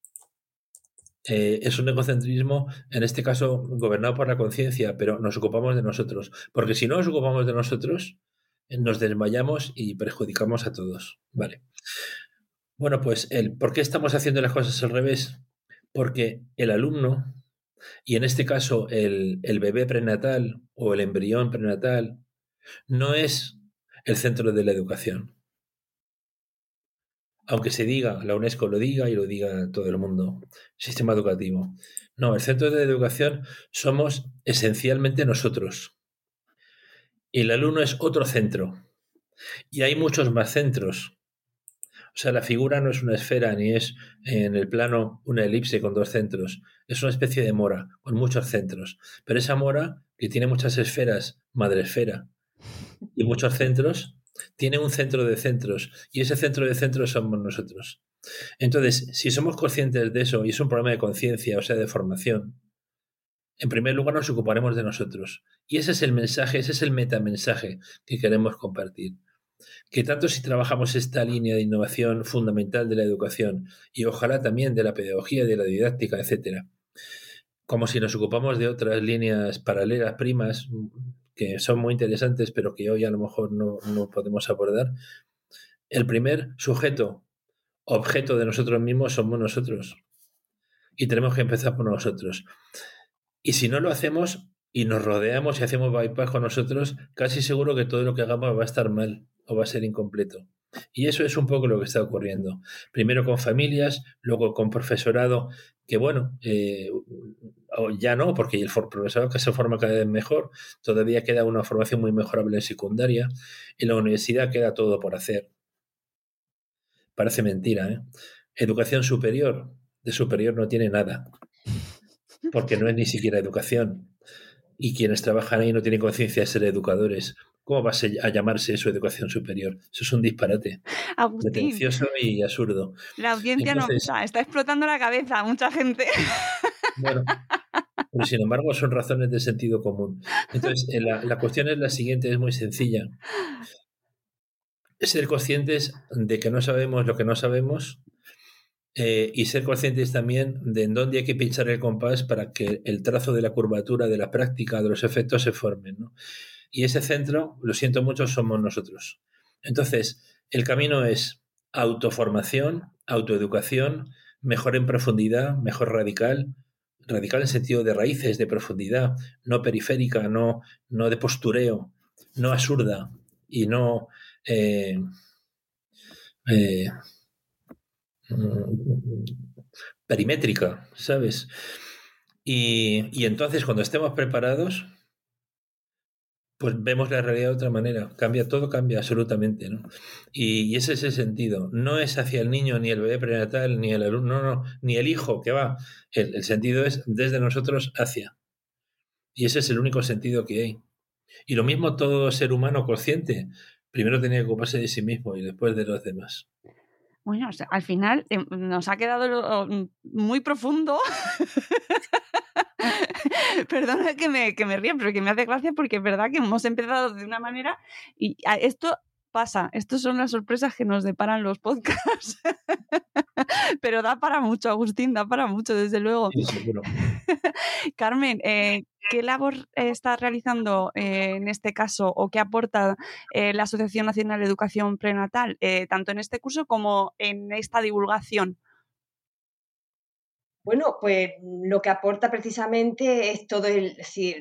Eh, es un egocentrismo, en este caso, gobernado por la conciencia, pero nos ocupamos de nosotros. Porque si no nos ocupamos de nosotros, nos desmayamos y perjudicamos a todos. Vale. Bueno, pues el por qué estamos haciendo las cosas al revés. Porque el alumno, y en este caso el, el bebé prenatal o el embrión prenatal, no es el centro de la educación. Aunque se diga, la UNESCO lo diga y lo diga todo el mundo, sistema educativo. No, el centro de educación somos esencialmente nosotros. El alumno es otro centro. Y hay muchos más centros o sea, la figura no es una esfera ni es en el plano una elipse con dos centros. Es una especie de mora con muchos centros. Pero esa mora, que tiene muchas esferas, madre esfera, y muchos centros, tiene un centro de centros. Y ese centro de centros somos nosotros. Entonces, si somos conscientes de eso y es un problema de conciencia, o sea, de formación, en primer lugar nos ocuparemos de nosotros. Y ese es el mensaje, ese es el metamensaje que queremos compartir que tanto si trabajamos esta línea de innovación fundamental de la educación y ojalá también de la pedagogía, de la didáctica, etcétera, como si nos ocupamos de otras líneas paralelas, primas, que son muy interesantes, pero que hoy a lo mejor no, no podemos abordar, el primer sujeto, objeto de nosotros mismos somos nosotros. Y tenemos que empezar por nosotros. Y si no lo hacemos y nos rodeamos y hacemos bypass con nosotros, casi seguro que todo lo que hagamos va a estar mal o va a ser incompleto. Y eso es un poco lo que está ocurriendo. Primero con familias, luego con profesorado, que bueno, eh, ya no, porque el profesorado que se forma cada vez mejor, todavía queda una formación muy mejorable en secundaria, en la universidad queda todo por hacer. Parece mentira, ¿eh? Educación superior, de superior no tiene nada, porque no es ni siquiera educación. Y quienes trabajan ahí no tienen conciencia de ser educadores. ¿Cómo va a llamarse eso educación superior? Eso es un disparate. *laughs* Pretencioso y absurdo. La audiencia no está, está explotando la cabeza a mucha gente. *laughs* Bueno, pero sin embargo son razones de sentido común. Entonces, eh, la, la cuestión es la siguiente, es muy sencilla. ser conscientes de que no sabemos lo que no sabemos eh, y ser conscientes también de en dónde hay que pinchar el compás para que el trazo de la curvatura, de la práctica, de los efectos se formen. Y ese centro, lo siento mucho, somos nosotros. Entonces, el camino es autoformación, autoeducación, mejor en profundidad, mejor radical, radical en sentido de raíces, de profundidad, no periférica, no, no de postureo, no absurda y no eh, eh, perimétrica, ¿sabes? Y, y entonces cuando estemos preparados, pues vemos la realidad de otra manera. Cambia, todo cambia absolutamente, ¿no? Y, ese es el sentido. No es hacia el niño, ni el bebé prenatal, ni el alumno, no, no, ni el hijo que va. El, el, sentido es desde nosotros hacia. Y ese es el único sentido que hay. Y lo mismo todo ser humano consciente. Primero tenía que ocuparse de sí mismo y después de los demás. Bueno, o sea, al final eh, nos ha quedado mm, muy profundo. *laughs* Perdona que me, que me ría, pero que me hace gracia porque es verdad que hemos empezado de una manera y esto pasa. Estas son las sorpresas que nos deparan los podcasts. *laughs* Pero da para mucho, Agustín, da para mucho, desde luego. *laughs* Carmen, eh, ¿qué labor estás realizando eh, en este caso o qué aporta eh, la Asociación Nacional de Educación Prenatal, tanto en este curso como en esta divulgación? Bueno, pues lo que aporta precisamente es todo el,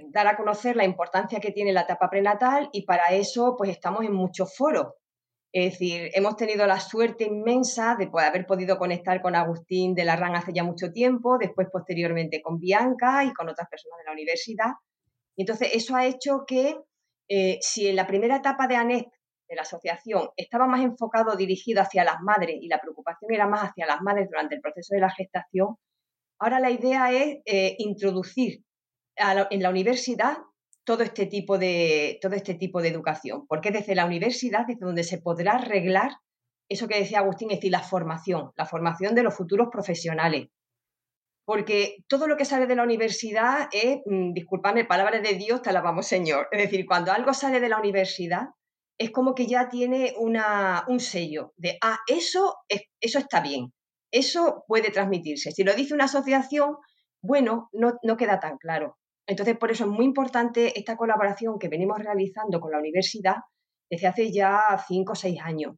dar a conocer la importancia que tiene la etapa prenatal y para eso pues estamos en muchos foros. Es decir, hemos tenido la suerte inmensa de haber podido conectar con Agustín de la RAN hace ya mucho tiempo, después posteriormente con Bianca y con otras personas de la universidad. Entonces eso ha hecho que eh, si en la primera etapa de ANET de la asociación estaba más enfocado, dirigido hacia las madres y la preocupación era más hacia las madres durante el proceso de la gestación, Ahora la idea es eh, introducir en la universidad todo este, tipo de, todo este tipo de educación, porque desde la universidad es donde se podrá arreglar eso que decía Agustín, es decir, la formación, la formación de los futuros profesionales. Porque todo lo que sale de la universidad es, mm, disculpadme, palabras de Dios, te alabamos Señor. Es decir, cuando algo sale de la universidad, es como que ya tiene una, un sello de, ah, eso, eso está bien, eso puede transmitirse. Si lo dice una asociación, bueno, no, queda tan claro. Entonces, por eso es muy importante esta colaboración que venimos realizando con la universidad desde hace ya cinco o seis años.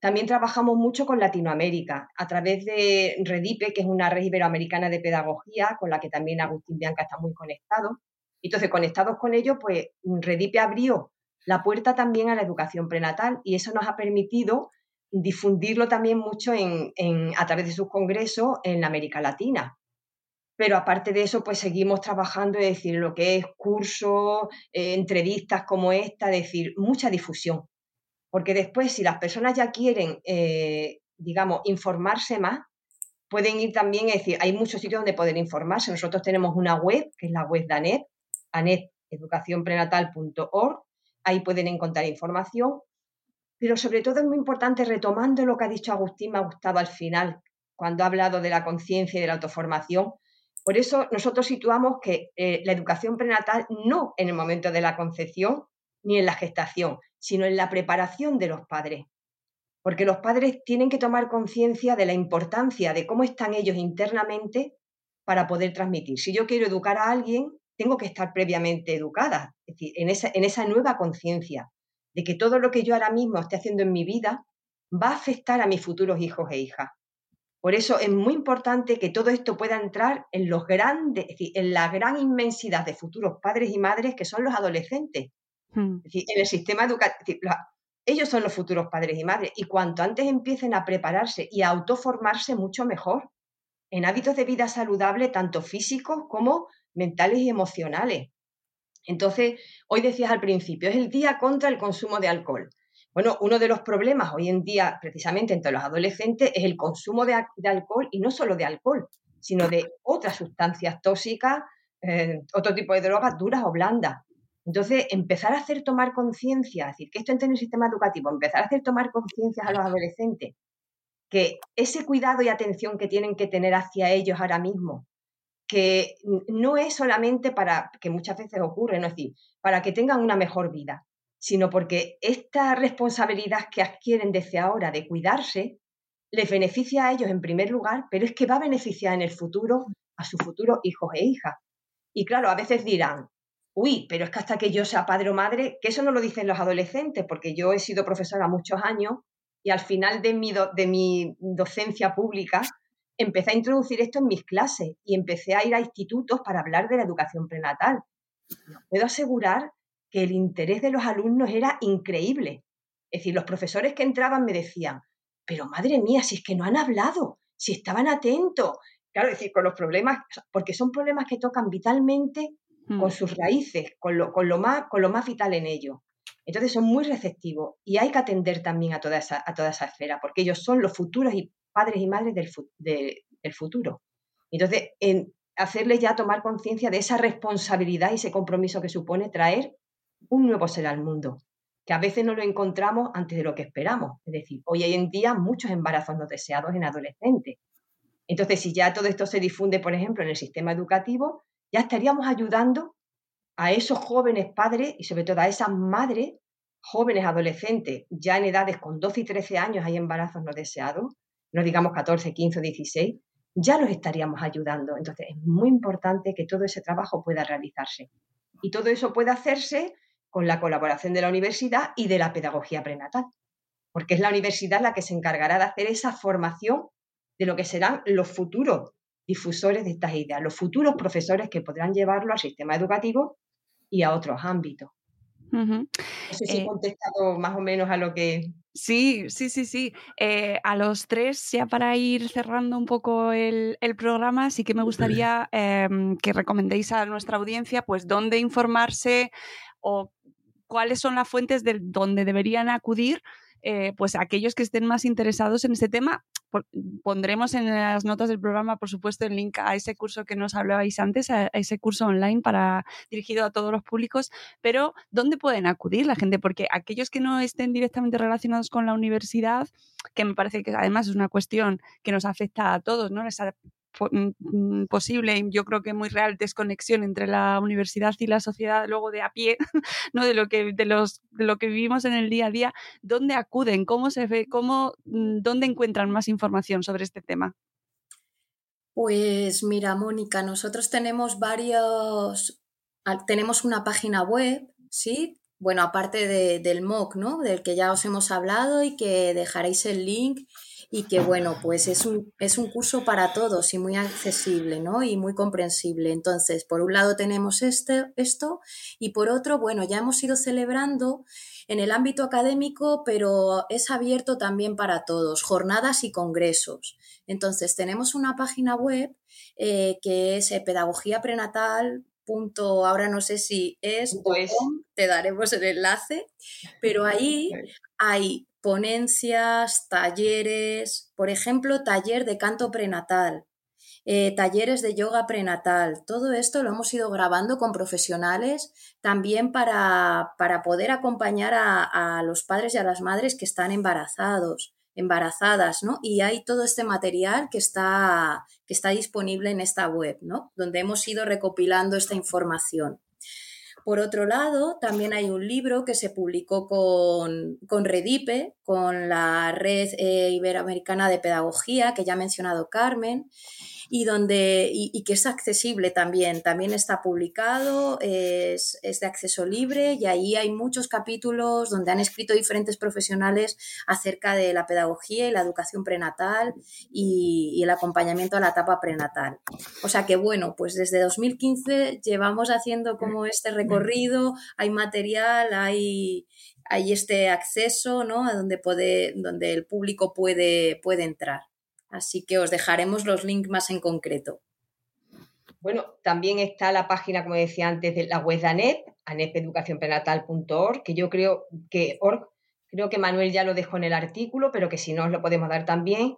También trabajamos mucho con Latinoamérica a través de Redipe, que es una red iberoamericana de pedagogía con la que también Agustín Bianca está muy conectado. Entonces, conectados con ello, pues Redipe abrió la puerta también a la educación prenatal y eso nos ha permitido difundirlo también mucho en, a través de sus congresos en América Latina. Pero aparte de eso, pues seguimos trabajando, es decir, lo que es cursos, eh, entrevistas como esta, es decir, mucha difusión. Porque después, si las personas ya quieren, eh, digamos, informarse más, pueden ir también, es decir, hay muchos sitios donde poder informarse. Nosotros tenemos una web, que es la web de ANET, aneteducacionprenatal.org. Ahí pueden encontrar información pero sobre todo es muy importante, retomando lo que ha dicho Agustín, me ha al final, cuando ha hablado de la conciencia y de la autoformación. Por eso nosotros situamos que eh, la educación prenatal no en el momento de la concepción ni en la gestación, sino en la preparación de los padres. Porque los padres tienen que tomar conciencia de la importancia de cómo están ellos internamente para poder transmitir. Si yo quiero educar a alguien, tengo que estar previamente educada, es decir, en esa, en esa nueva conciencia de que todo lo que yo ahora mismo esté haciendo en mi vida va a afectar a mis futuros hijos e hijas. Por eso es muy importante que todo esto pueda entrar en los grandes, en la gran inmensidad de futuros padres y madres que son los adolescentes. Hmm. en el sistema educativo, ellos son los futuros padres y madres y cuanto antes empiecen a prepararse y a autoformarse mucho mejor en hábitos de vida saludable tanto físicos como mentales y emocionales. Entonces, hoy decías al principio, es el día contra el consumo de alcohol. Bueno, uno de los problemas hoy en día, precisamente entre los adolescentes, es el consumo de, alcohol y no solo de alcohol, sino de otras sustancias tóxicas, eh, otro tipo de drogas duras o blandas. Entonces, empezar a hacer tomar conciencia, es decir, que esto entre en el sistema educativo, empezar a hacer tomar conciencia a los adolescentes, que ese cuidado y atención que tienen que tener hacia ellos ahora mismo, que no es solamente para, que muchas veces ocurre, ¿no? es decir, para que tengan una mejor vida, sino porque esta responsabilidad que adquieren desde ahora de cuidarse les beneficia a ellos en primer lugar, pero es que va a beneficiar en el futuro a sus futuros hijos e hijas. Y claro, a veces dirán, uy, pero es que hasta que yo sea padre o madre, que eso no lo dicen los adolescentes, porque yo he sido profesora muchos años y al final de mi, de mi docencia pública empecé a introducir esto en mis clases y empecé a ir a institutos para hablar de la educación prenatal. puedo asegurar que el interés de los alumnos era increíble. Es decir, los profesores que entraban me decían, pero madre mía, si es que no han hablado, si estaban atentos. Claro, es decir, con los problemas, porque son problemas que tocan vitalmente con mm. sus raíces, con lo, con lo, más, con lo más vital en ellos. Entonces son muy receptivos y hay que atender también a toda esa, a toda esa esfera, porque ellos son los futuros y padres y madres del, del futuro. Entonces, en hacerles ya tomar conciencia de esa responsabilidad y ese compromiso que supone traer un nuevo ser al mundo, que a veces no lo encontramos antes de lo que esperamos. Es decir, hoy en día muchos embarazos no deseados en adolescentes. Entonces, si ya todo esto se difunde, por ejemplo, en el sistema educativo, ya estaríamos ayudando a esos jóvenes padres y sobre todo a esas madres, jóvenes adolescentes, ya en edades con 12 y 13 años hay embarazos no deseados, no digamos 14, 15 o 16, ya los estaríamos ayudando. Entonces es muy importante que todo ese trabajo pueda realizarse. Y todo eso puede hacerse con la colaboración de la universidad y de la pedagogía prenatal, porque es la universidad la que se encargará de hacer esa formación de lo que serán los futuros difusores de estas ideas, los futuros profesores que podrán llevarlo al sistema educativo y a otros ámbitos. No sé si he eh contestado más o menos a lo que... Sí, sí, sí, sí. Eh, a los tres, ya para ir cerrando un poco el, programa, sí que me *clears throat* gustaría em, que recomendéis a nuestra audiencia pues dónde informarse o cuáles son las fuentes de donde deberían acudir eh, pues aquellos que estén más interesados en este tema. pondremos en las notas del programa, por supuesto, el link a ese curso que nos hablabais antes, a, ese curso online para dirigido a todos los públicos, pero ¿dónde pueden acudir la gente? Porque aquellos que no estén directamente relacionados con la universidad, que me parece que además es una cuestión que nos afecta a todos, ¿no? Posible, yo creo que muy real, desconexión entre la universidad y la sociedad luego de a pie, *laughs* ¿no? de, lo que, de, los, de lo que vivimos en el día a día, ¿dónde acuden? ¿Cómo se ve? Cómo, mm, ¿Dónde encuentran más información sobre este tema? Pues mira, Mónica, nosotros tenemos varios, tenemos una página web, ¿sí? Bueno, aparte del MOOC, ¿no? Del que ya os hemos hablado y que dejaréis el link y que bueno, pues es un, es un curso para todos y muy accesible, ¿no? Y muy comprensible. Entonces, por un lado tenemos este, esto y por otro, bueno, ya hemos ido celebrando en el ámbito académico, pero es abierto también para todos, jornadas y congresos. Entonces, tenemos una página web eh, que es eh, pedagogía prenatal punto, ahora no sé si es, pues, te daremos el enlace, pero ahí hay ponencias, talleres, por ejemplo, taller de canto prenatal, eh, talleres de yoga prenatal. Todo esto lo hemos ido grabando con profesionales también para, para poder acompañar a, a, los padres y a las madres que están embarazados, embarazadas, ¿no? Y hay todo este material que está, que está disponible en esta web, ¿no? Donde hemos ido recopilando esta información. Por otro lado, también hay un libro que se publicó con, con Redipe, con la Red eh, Iberoamericana de Pedagogía, que ya ha mencionado Carmen, y, donde, y, que es accesible también. También está publicado, es, de acceso libre y ahí hay muchos capítulos donde han escrito diferentes profesionales acerca de la pedagogía y la educación prenatal y, y el acompañamiento a la etapa prenatal. O sea que bueno, pues desde 2015 llevamos haciendo como este recorrido, hay material, hay hay este acceso ¿no? a donde, puede, donde el público puede, puede entrar. Así que os dejaremos los links más en concreto. Bueno, también está la página, como decía antes, de la web de ANEP, anepeducacionprenatal.org, que yo creo que org, creo que Manuel ya lo dejó en el artículo, pero que si no os lo podemos dar también.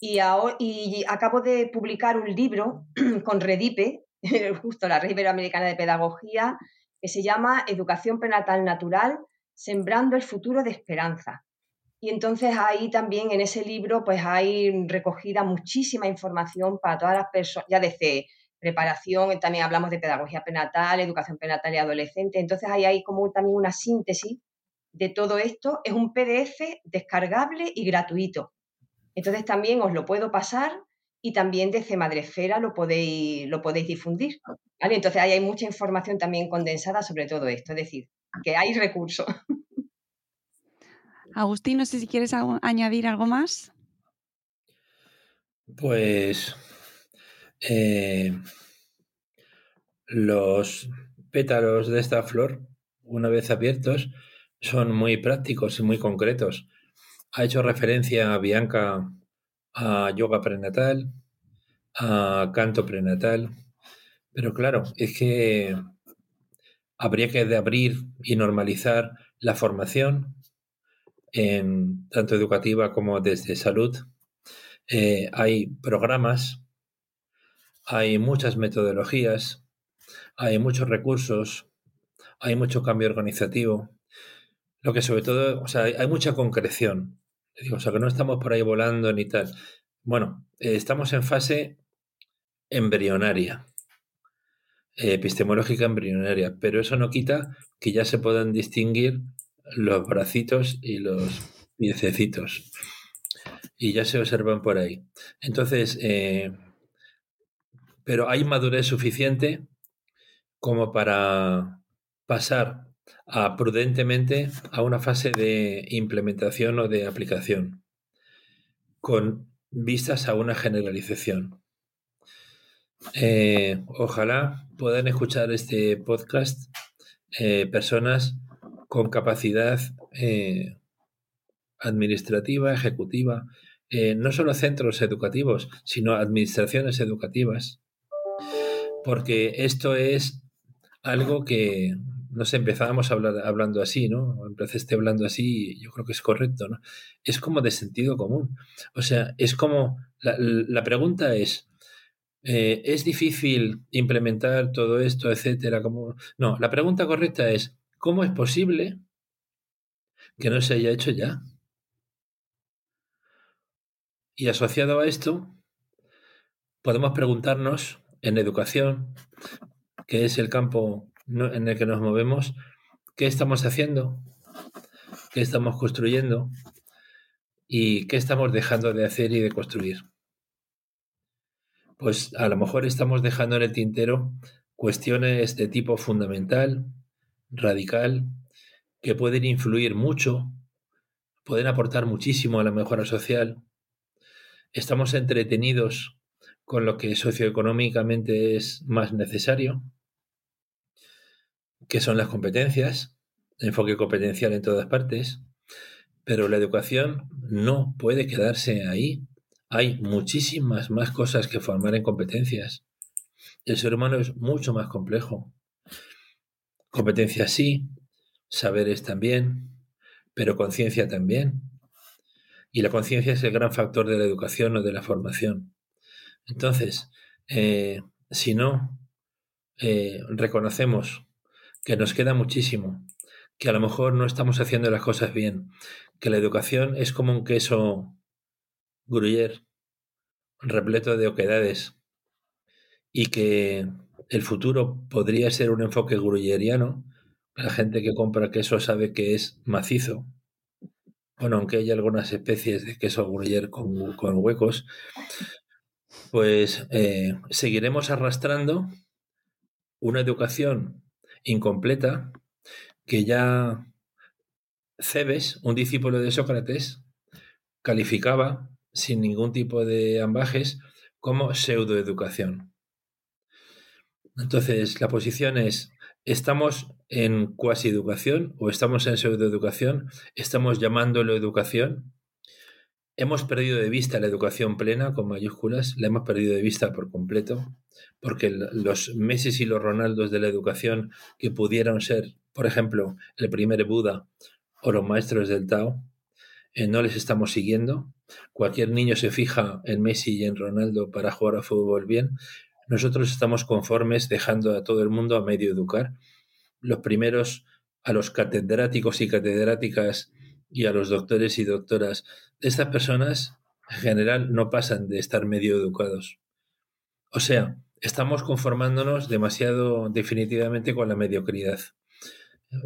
Y, y acabo de publicar un libro *clears throat* con Redipe, *laughs* justo la Red Iberoamericana de Pedagogía, que se llama Educación Prenatal Natural, Sembrando el Futuro de Esperanza. Y entonces ahí también en ese libro pues hay recogida muchísima información para todas las personas, ya desde preparación, también hablamos de pedagogía prenatal, educación prenatal y adolescente, entonces ahí hay como también una síntesis de todo esto es un PDF descargable y gratuito. Entonces también os lo puedo pasar y también desde Madresfera lo podéis, lo podéis difundir. Entonces ahí hay mucha información también condensada sobre todo esto, es decir, que hay recursos. *laughs* Agustín, no sé si quieres añadir algo más. Pues eh, los pétalos de esta flor, una vez abiertos, son muy prácticos y muy concretos. Ha hecho referencia a Bianca a yoga prenatal, a canto prenatal, pero claro, es que habría que abrir y normalizar la formación, tanto educativa como desde salud. Eh, hay programas, hay muchas metodologías, hay muchos recursos, hay mucho cambio organizativo. Lo que sobre todo, o sea, hay mucha concreción. o sea, que no estamos por ahí volando ni tal. Bueno, eh, estamos en fase embrionaria, epistemológica embrionaria, pero eso no quita que ya se puedan distinguir los bracitos y los piececitos. Y ya se observan por ahí. Entonces, eh, pero hay madurez suficiente como para pasar a, prudentemente a una fase de implementación o de aplicación, con vistas a una generalización. Eh, ojalá puedan escuchar este podcast eh, personas con capacidad eh, administrativa, ejecutiva, no solo centros educativos, sino administraciones educativas, porque esto es algo que, no sé, empezábamos hablando así, ¿no? Empezaste hablando así, yo creo que es correcto, ¿no? Es como de sentido común. O sea, es como, la, pregunta es, eh, ¿es difícil implementar todo esto, etcétera? Como, no, la pregunta correcta es, ¿cómo es posible que no se haya hecho ya? Y asociado a esto, podemos preguntarnos en educación, que es el campo en el que nos movemos, qué estamos haciendo, qué estamos construyendo y qué estamos dejando de hacer y de construir. Pues a lo mejor estamos dejando en el tintero cuestiones de tipo fundamental, radical, que pueden influir mucho, pueden aportar muchísimo a la mejora social. Estamos entretenidos con lo que socioeconómicamente es más necesario que son las competencias, enfoque competencial en todas partes, pero la educación no puede quedarse ahí. Hay muchísimas más cosas que formar en competencias. El ser humano es mucho más complejo. Competencias sí, saberes también, pero conciencia también. Y la conciencia es el gran factor de la educación o de la formación. Entonces, eh, si no eh, reconocemos que nos queda muchísimo, que a lo mejor no estamos haciendo las cosas bien, que la educación es como un queso gruyère repleto de oquedades y que el futuro podría ser un enfoque gruyeriano. La gente que compra queso sabe que es macizo. Bueno, aunque hay algunas especies de queso gruyère con, huecos, pues eh, seguiremos arrastrando una educación incompleta que ya Cebes, un discípulo de Sócrates, calificaba sin ningún tipo de ambajes como pseudoeducación. Entonces, la posición es, ¿estamos en cuasi educación o estamos en pseudoeducación? ¿Estamos llamándolo educación? Hemos perdido de vista la educación plena con mayúsculas, la hemos perdido de vista por completo, porque los Messi y los Ronaldos de la educación que pudieron ser, por ejemplo, el primer Buda o los maestros del Tao, eh, no les estamos siguiendo. Cualquier niño se fija en Messi y en Ronaldo para jugar a fútbol bien. Nosotros estamos conformes dejando a todo el mundo a medio educar. Los primeros a los catedráticos y catedráticas y a los doctores y doctoras. Estas personas, en general, no pasan de estar medio educados. O sea, estamos conformándonos demasiado definitivamente con la mediocridad.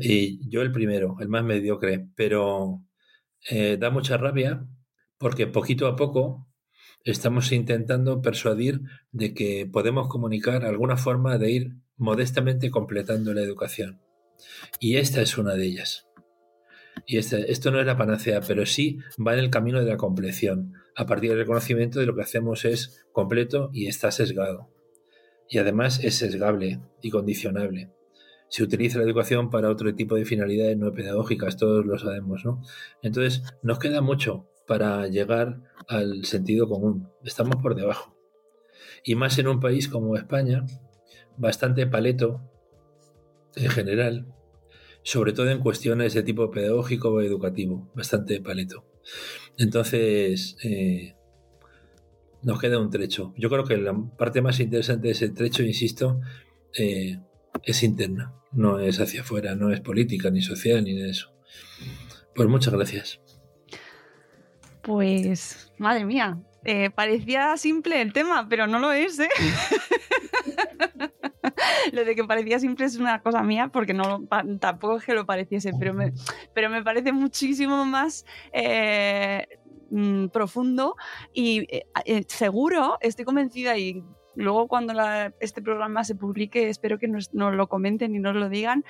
Y yo el primero, el más mediocre, pero eh, da mucha rabia porque poquito a poco estamos intentando persuadir de que podemos comunicar alguna forma de ir modestamente completando la educación. Y esta es una de ellas. Y este, esto no es la panacea, pero sí va en el camino de la compleción. A partir del reconocimiento de lo que hacemos es completo y está sesgado. Y además es sesgable y condicionable. Se utiliza la educación para otro tipo de finalidades no pedagógicas, todos lo sabemos, ¿no? Entonces, nos queda mucho para llegar al sentido común. Estamos por debajo. Y más en un país como España, bastante paleto en general, sobre todo en cuestiones de tipo pedagógico o educativo, bastante paleto. Entonces, eh, nos queda un trecho. Yo creo que la parte más interesante de ese trecho, insisto, eh, es interna, no es hacia afuera, no es política, ni social, ni de eso. Pues muchas gracias. Pues, madre mía, eh, parecía simple el tema, pero no lo es, ¿eh? *laughs* lo de que parecía simple es una cosa mía, porque no tampoco es que lo pareciese, pero me, parece muchísimo más eh, mm, profundo y eh, seguro, estoy convencida y luego cuando este programa se publique espero que nos, nos lo comenten y nos lo digan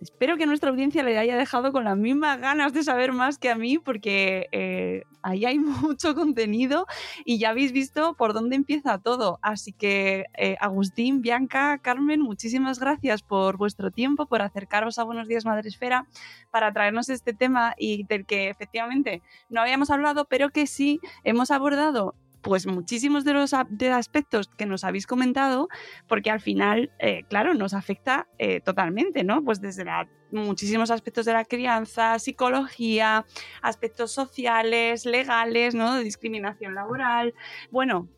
espero que nuestra audiencia le haya dejado con las mismas ganas de saber más que a mí, porque eh, ahí hay *laughs* mucho contenido y ya habéis visto por dónde empieza todo. Así que, eh, Agustín, Bianca, Carmen, muchísimas gracias por vuestro tiempo, por acercaros a Buenos Días Madre Esfera, para traernos este tema y del que efectivamente no habíamos hablado, pero que sí hemos abordado pues muchísimos de los aspectos que nos habéis comentado, porque al final, eh, claro, nos afecta eh, totalmente, ¿no? Pues desde muchísimos aspectos de la crianza, psicología, aspectos sociales, legales, ¿no? De discriminación laboral. Bueno,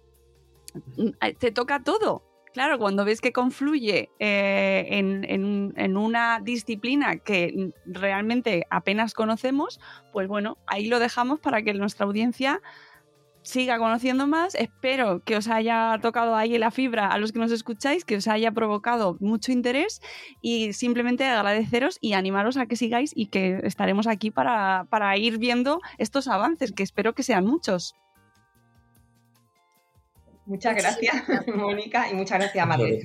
mm, eh, te toca todo. Claro, cuando ves que confluye en, en, una disciplina que realmente apenas conocemos, pues bueno, ahí lo dejamos para que nuestra audiencia siga conociendo más. Espero que os haya tocado ahí la fibra a los que nos escucháis, que os haya provocado mucho interés y simplemente agradeceros y animaros a que sigáis y que estaremos aquí para, ir viendo estos avances, que espero que sean muchos. Muchas gracias, *laughs* Mónica, y muchas gracias, María.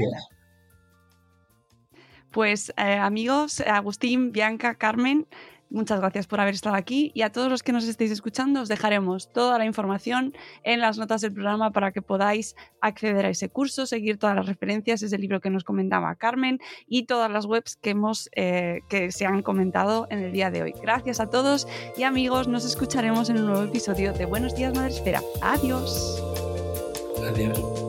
Pues eh, amigos, Agustín, Bianca, Carmen, Muchas gracias por haber estado aquí y a todos los que nos estéis escuchando os dejaremos toda la información en las notas del programa para que podáis acceder a ese curso, seguir todas las referencias, ese libro que nos comentaba Carmen y todas las webs que, hemos, eh, que se han comentado en el día de hoy. Gracias a todos y amigos, nos escucharemos en un nuevo episodio de Buenos Días Madre Esfera. Adiós. Adiós.